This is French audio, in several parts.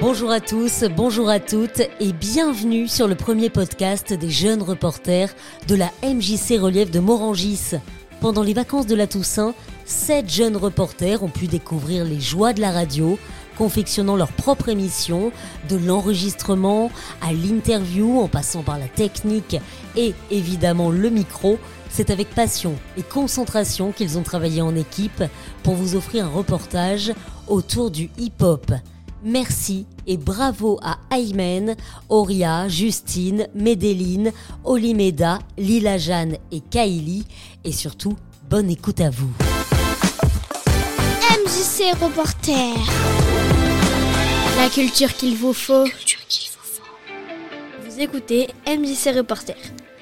Bonjour à tous, bonjour à toutes et bienvenue sur le premier podcast des jeunes reporters de la MJC Relief de Morangis. Pendant les vacances de la Toussaint, sept jeunes reporters ont pu découvrir les joies de la radio, confectionnant leur propre émission, de l'enregistrement à l'interview en passant par la technique et évidemment le micro. C'est avec passion et concentration qu'ils ont travaillé en équipe pour vous offrir un reportage autour du hip-hop. Merci et bravo à Aymen, Auria, Justine, Médéline, Olimeda, Lila Jeanne et Kaili. Et surtout, bonne écoute à vous. MJC Reporter. La culture qu'il vous faut. Vous écoutez MJC Reporter.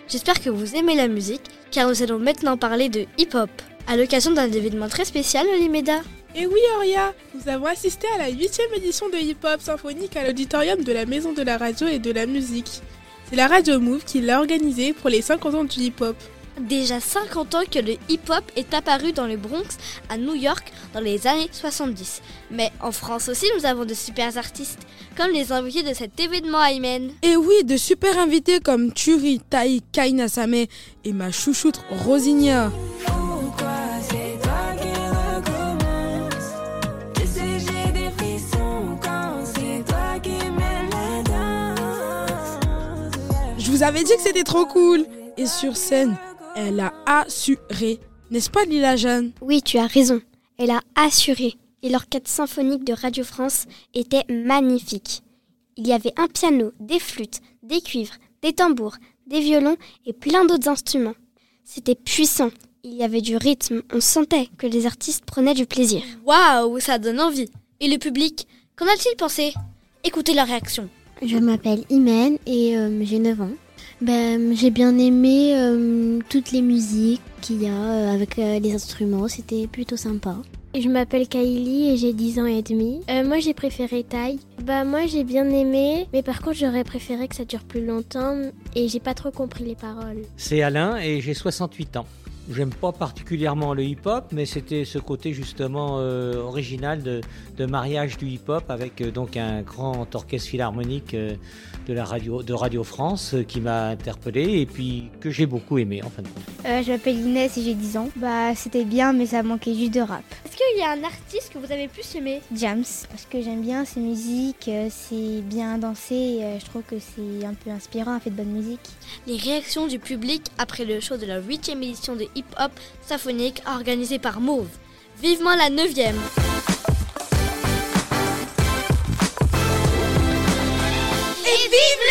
J'espère que vous aimez la musique, car nous allons maintenant parler de hip-hop. À l'occasion d'un événement très spécial, Olimeda. Et oui, Auria, nous avons assisté à la huitième édition de Hip Hop Symphonique à l'auditorium de la Maison de la Radio et de la Musique. C'est la Radio Move qui l'a organisée pour les 50 ans du hip-hop. Déjà 50 ans que le hip-hop est apparu dans le Bronx, à New York, dans les années 70. Mais en France aussi, nous avons de super artistes, comme les invités de cet événement Aymen. Et oui, de super invités comme Turi, Tai, Kaina Same et ma chouchoute Rosinia. Vous avais dit que c'était trop cool. Et sur scène, elle a assuré. N'est-ce pas, Lila Jeanne? Oui, tu as raison. Elle a assuré. Et l'orchestre symphonique de Radio France était magnifique. Il y avait un piano, des flûtes, des cuivres, des tambours, des violons et plein d'autres instruments. C'était puissant. Il y avait du rythme. On sentait que les artistes prenaient du plaisir. Waouh, ça donne envie. Et le public, qu'en a-t-il pensé? Écoutez leur réaction. Je m'appelle Imen et euh, j'ai 9 ans. Ben, j'ai bien aimé euh, toutes les musiques qu'il y a euh, avec euh, les instruments, c'était plutôt sympa. Et je m'appelle Kaili et j'ai 10 ans et demi. Euh, moi j'ai préféré Tai. Bah moi j'ai bien aimé, mais par contre j'aurais préféré que ça dure plus longtemps et j'ai pas trop compris les paroles. C'est Alain et j'ai 68 ans. J'aime pas particulièrement le hip-hop, mais c'était ce côté justement euh, original de, de mariage du hip-hop avec euh, donc un grand orchestre philharmonique euh, de la radio de Radio France euh, qui m'a interpellé et puis que j'ai beaucoup aimé en fin de compte. Euh, je m'appelle Inès et j'ai 10 ans. Bah c'était bien mais ça manquait juste de rap. Est-ce qu'il y a un artiste que vous avez plus aimé? Jams, parce que j'aime bien ses musiques, euh, c'est bien dansé, euh, je trouve que c'est un peu inspirant, elle fait de bonne musique. Les réactions du public après le show de la 8 édition de Hip Hop Symphonique organisée par Mauve. Vivement la 9 Et vive hip-hop